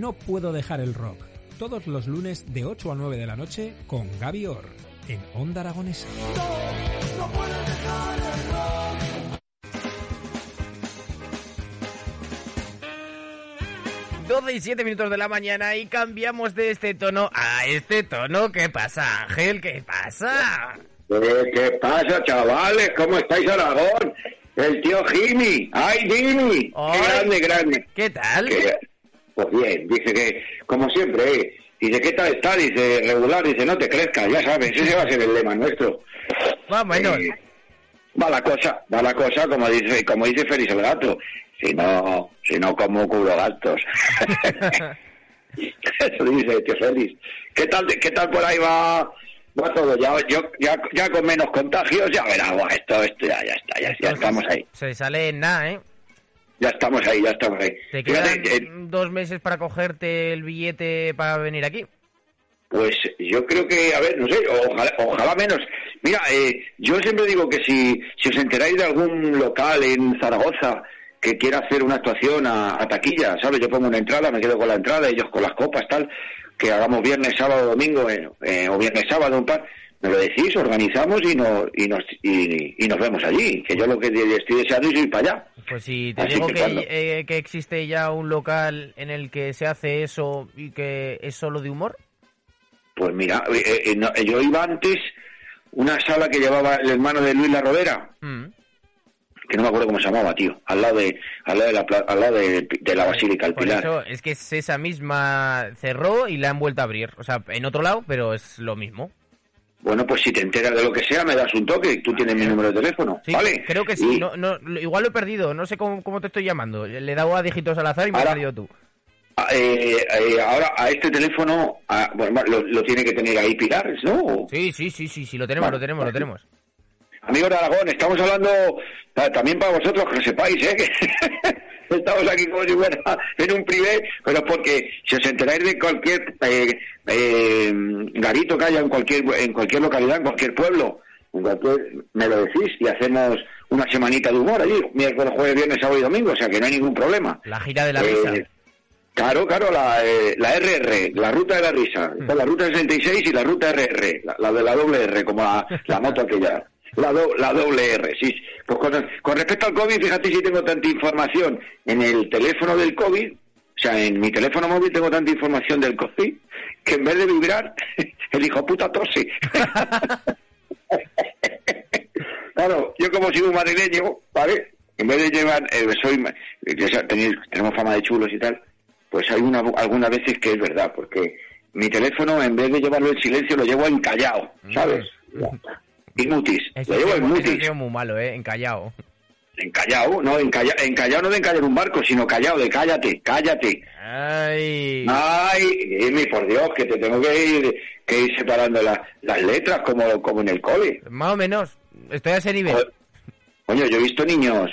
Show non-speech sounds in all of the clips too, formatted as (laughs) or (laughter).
No puedo dejar el rock. Todos los lunes de 8 a 9 de la noche con Gaby Orr en Onda Aragonesa. No puedes dejar el rock. 12 y 7 minutos de la mañana y cambiamos de este tono a este tono. ¿Qué pasa, Ángel? ¿Qué pasa? Eh, ¿Qué pasa, chavales? ¿Cómo estáis, Aragón? El tío Jimmy. ¡Ay, Jimmy! Ay. ¡Qué grande, grande! ¿Qué tal? Que- pues bien, dice que, como siempre, eh, dice, ¿qué tal está? Dice, regular, dice, no te crezcas, ya sabes, ese va a ser el lema nuestro. Menos. Eh, va la cosa, va la cosa, como dice, como dice Félix el gato. Si no, si no, como cubro gastos. (laughs) Eso dice tío Félix. ¿Qué tal, qué tal por ahí va, va todo? Ya, yo, ya, ya con menos contagios, ya verá, esto, esto ya, ya está, ya, ya estamos ahí. Se sale en nada, ¿eh? Ya estamos ahí, ya estamos ahí. Te quedan eh, dos meses para cogerte el billete para venir aquí. Pues yo creo que, a ver, no sé, ojalá, ojalá menos. Mira, eh, yo siempre digo que si, si os enteráis de algún local en Zaragoza que quiera hacer una actuación a, a taquilla, ¿sabes? Yo pongo una entrada, me quedo con la entrada, ellos con las copas, tal, que hagamos viernes, sábado, domingo, eh, eh, o viernes, sábado, un par, me lo decís, organizamos y nos, y nos, y, y nos vemos allí, que yo lo que estoy deseando es ir para allá. Pues si te Así digo que que, cuando- eh, que existe ya un local en el que se hace eso y que es solo de humor. Pues mira, eh, eh, no, yo iba antes una sala que llevaba el hermano de Luis La Rodera, Mm. que no me acuerdo cómo se llamaba, tío, al lado de, al lado de la, al lado de, de la Basílica del Por Pilar. eso es que es esa misma cerró y la han vuelto a abrir. O sea, en otro lado, pero es lo mismo. Bueno, pues si te enteras de lo que sea, me das un toque, tú tienes mi número de teléfono, Sí, ¿vale? creo que sí. Y- No, no, igual lo he perdido. No sé cómo, cómo te estoy llamando. Le he dado a dígitos al azar y me has Ahora- perdido tú. ah, eh, eh, ahora a este teléfono, ah, bueno, lo, lo tiene que tener ahí Pilar, ¿no? Sí, sí, sí, sí, sí, lo tenemos, Vale, lo tenemos, lo tenemos. Amigos de Aragón, estamos hablando ah, también para vosotros, que sepáis, ¿eh? (laughs) (laughs) Estamos aquí como si fuera en un privé, pero porque si os enteráis de cualquier eh, eh, garito que haya en cualquier en cualquier localidad, en cualquier pueblo, en cualquier, me lo decís y hacemos una semanita de humor allí, miércoles, jueves, viernes, sábado y domingo, o sea que no hay ningún problema. La gira de la Eh, risa. Claro, claro, la, eh, la RR, la ruta de la risa. Mm. Está la ruta 66 y la ruta RR, la, la de la doble R, como la, la moto aquella. La, do- la doble R, sí. Pues con, respecto al COVID, fíjate si tengo tanta información en el teléfono del COVID, o sea, en mi teléfono móvil tengo tanta información del COVID, que en vez de vibrar, (laughs) el hijo puta tose. (laughs) claro, yo como soy un madrileño, ¿vale? En vez de llevar, eh, soy, tenéis- tenemos fama de chulos y tal, pues hay una, algunas veces que es verdad, porque mi teléfono, en vez de llevarlo en silencio, lo llevo encallado, ¿sabes? Eso lo llevo en mutis. es muy malo, ¿eh? Encallado. Encallado, no, encalla- encallado no de encallar un barco, sino callado de cállate, cállate. Ay. Ay, por Dios, que te tengo que ir, que ir separando la- las letras como, como en el cole. Más o menos. Estoy a ese nivel. Joder. Coño, yo he visto niños,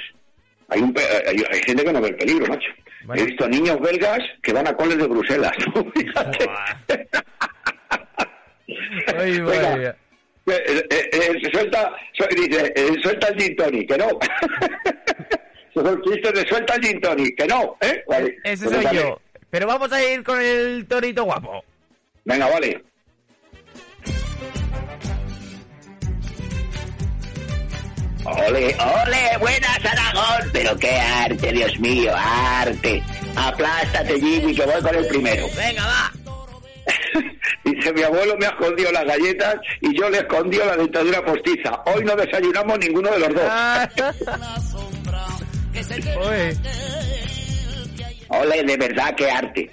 hay, un, hay, hay gente que no ve el peligro, macho. Bueno. He visto niños belgas que van a coles de Bruselas. (laughs) Fíjate. Ay, Venga. Eh, eh, eh, suelta, su- dice, suelta el gin tonic, que no. (laughs) Son chistes de suelta el gin tonic, que no, ¿eh? Vale. Ese Pues soy yo. Pero vamos a ir con el torito guapo. Venga, vale. Ole, ole, buenas Aragón, pero qué arte, Dios mío, arte. Aplástate, Jimmy, que voy con el primero. Venga, va. Dice, mi abuelo me escondió las galletas y yo le escondió la dentadura postiza. Hoy no desayunamos ninguno de los dos. Ah. Oye, Ole, de verdad, qué arte.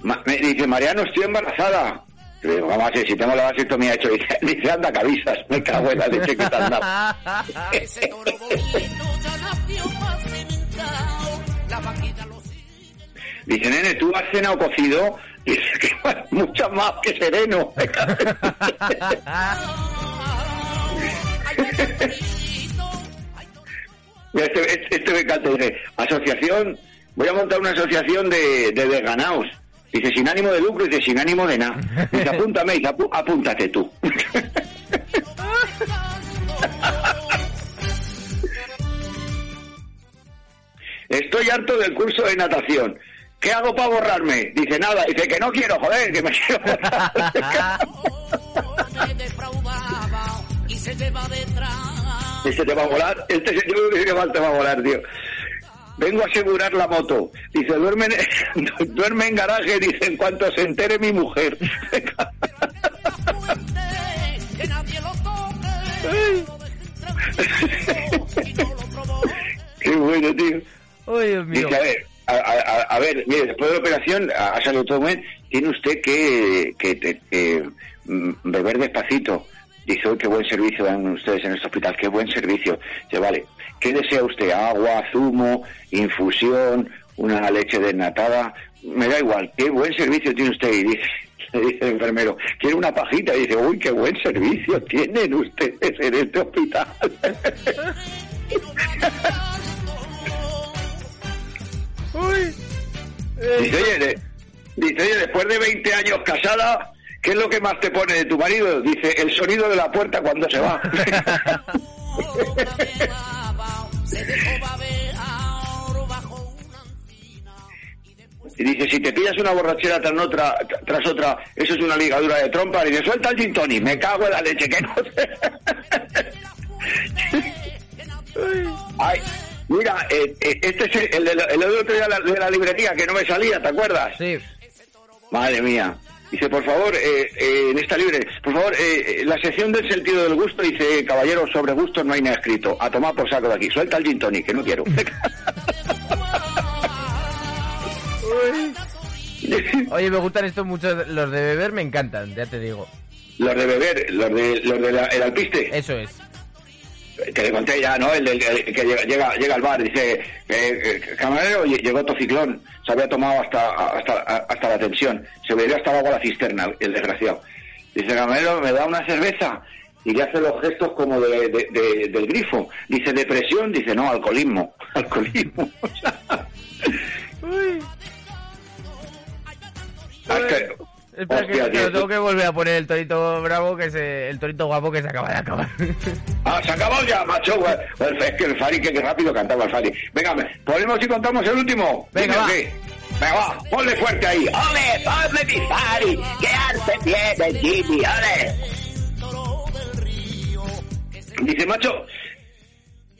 Ma- me dice, Mariano, estoy embarazada. Le digo, vamos a ver, si tengo la vasectomía hecho, (laughs) dice, dice anda cabizas, me cago en la leche que te han dado. (laughs) Dice, nene, ¿tú has cenado cocido? Dice, que (laughs) mucho más que sereno. (laughs) Este, este, este me encanta, dice, asociación, voy a montar una asociación de, de desganaos. Dice, sin ánimo de lucro, dice, sin ánimo de nada. Dice, apúntame, dice, "Apú- apúntate tú. (laughs) Estoy harto del curso de natación. ¿Qué hago para borrarme? Dice, nada. Dice, que no quiero, joder, que me quiero borrar. y se detrás. Te va a volar. Este señor dice que mal te va a volar, tío. Vengo a asegurar la moto. Dice, duerme en, (laughs) duerme en garaje, dice, en cuanto se entere mi mujer. (laughs) Qué bueno, tío. Ay, Dios mío. Dice, a ver, a, a- a ver, mire, después de la operación salido todo bien, tiene usted que, que, mm, beber despacito. Dice, "Uy, qué buen servicio dan ustedes en este hospital, qué buen servicio. Dice, vale, ¿qué desea usted? ¿Agua, zumo, infusión, una leche desnatada? Me da igual, qué buen servicio tiene usted. Y dice, (laughs) le dice el enfermero, quiere una pajita. Y dice, uy, qué buen servicio tienen ustedes en este hospital. (laughs) Dice, oye, de- dice, oye, después de 20 años casada, ¿qué es lo que más te pone de tu marido? Dice, el sonido de la puerta cuando se va. (laughs) Y dice, si te pillas una borrachera tras otra, tras otra, eso es una ligadura de trompa. Y dice, suelta el gin tonic, me cago en la leche, que no sé. (laughs) Ay, mira, eh, eh, este es el, el, del- el otro día de la, de la librería que no me salía, ¿te acuerdas? Sí. Madre mía. Dice, por favor, eh, eh, en esta libre, por favor, eh, la sección del sentido del gusto dice, caballero, sobre gusto no hay nada escrito. A tomar por saco de aquí. Suelta el gin tonic, que no quiero. (laughs) Oye, me gustan estos mucho. Los de beber me encantan, ya te digo. los de beber, los de, los de la- el alpiste. Eso es. Que le conté ya, ¿no? El, que llega, llega, llega al bar, dice, eh, eh, camarero, lle- llegó tociclón, se había tomado hasta, hasta, hasta la tensión, se bebió hasta el agua a la cisterna, el desgraciado. Dice, camarero, ¿me da una cerveza? Y le hace los gestos como de, de- de- del grifo. Dice, depresión, dice, no, alcoholismo. (laughs) Alcoholismo. (laughs) Hasta- Espera, que, Hostia, que tengo que volver a poner el torito bravo, que se, el torito guapo que se acaba de acabar. (laughs) Ah, se ha acabado ya, macho. Es que el Fari, que, que rápido cantaba el Fari. Venga, me- ponemos y contamos el último. Venga, Dime va. qué. Venga, va, ponle fuerte ahí. ¡Ole, ponle mi Fari! ¡Qué arte tiene, Jimmy! ¡Ole! Dice, macho,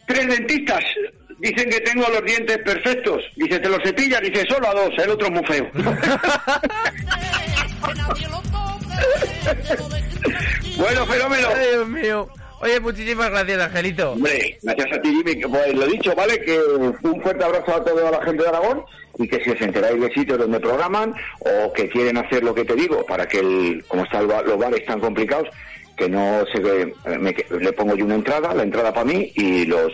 tres dentistas dicen que tengo los dientes perfectos. Dice, te los cepillas. Dice, solo a dos, el otro es muy feo. (laughs) (laughs) bueno, fenómeno. Ay, Dios mío. Oye, muchísimas gracias, Angelito. Hombre, gracias a ti, Jimmy. Pues lo dicho, ¿vale? Que un fuerte abrazo a toda la gente de Aragón y que si os enteráis de sitios donde programan o que quieren hacer lo que te digo para que, el, como están los bares tan complicados, que no se ve- me que- le pongo yo una entrada, la entrada para mí y los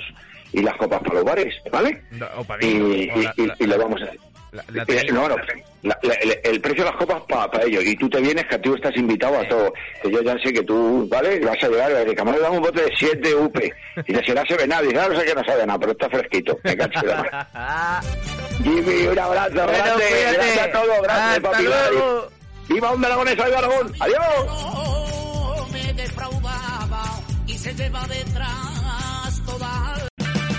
y las copas para los bares, ¿vale? No, o para Y, mí, o y- la- y- la- y lo vamos a la- la Eh, no, no, la- la- el, el precio de las copas para ellos. Y tú te vienes, que tú estás invitado a todo. Que yo ya sé que tú, ¿vale? Vas a llegar, camarón damos un bote de 7 UP. Y te será se ve nada. Y dice, ah, no sé que no sabe nada, pero está fresquito. Me cacho de la (laughs) mar. Jimmy, un abrazo Bueno, grande. Gracias a todos. Gracias, Hasta papi. luego. ¡Viva un Aragonesa, viva Aragón! ¡Adiós! No me defraudaba y se lleva detrás toda